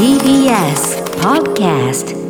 TBS Podcast.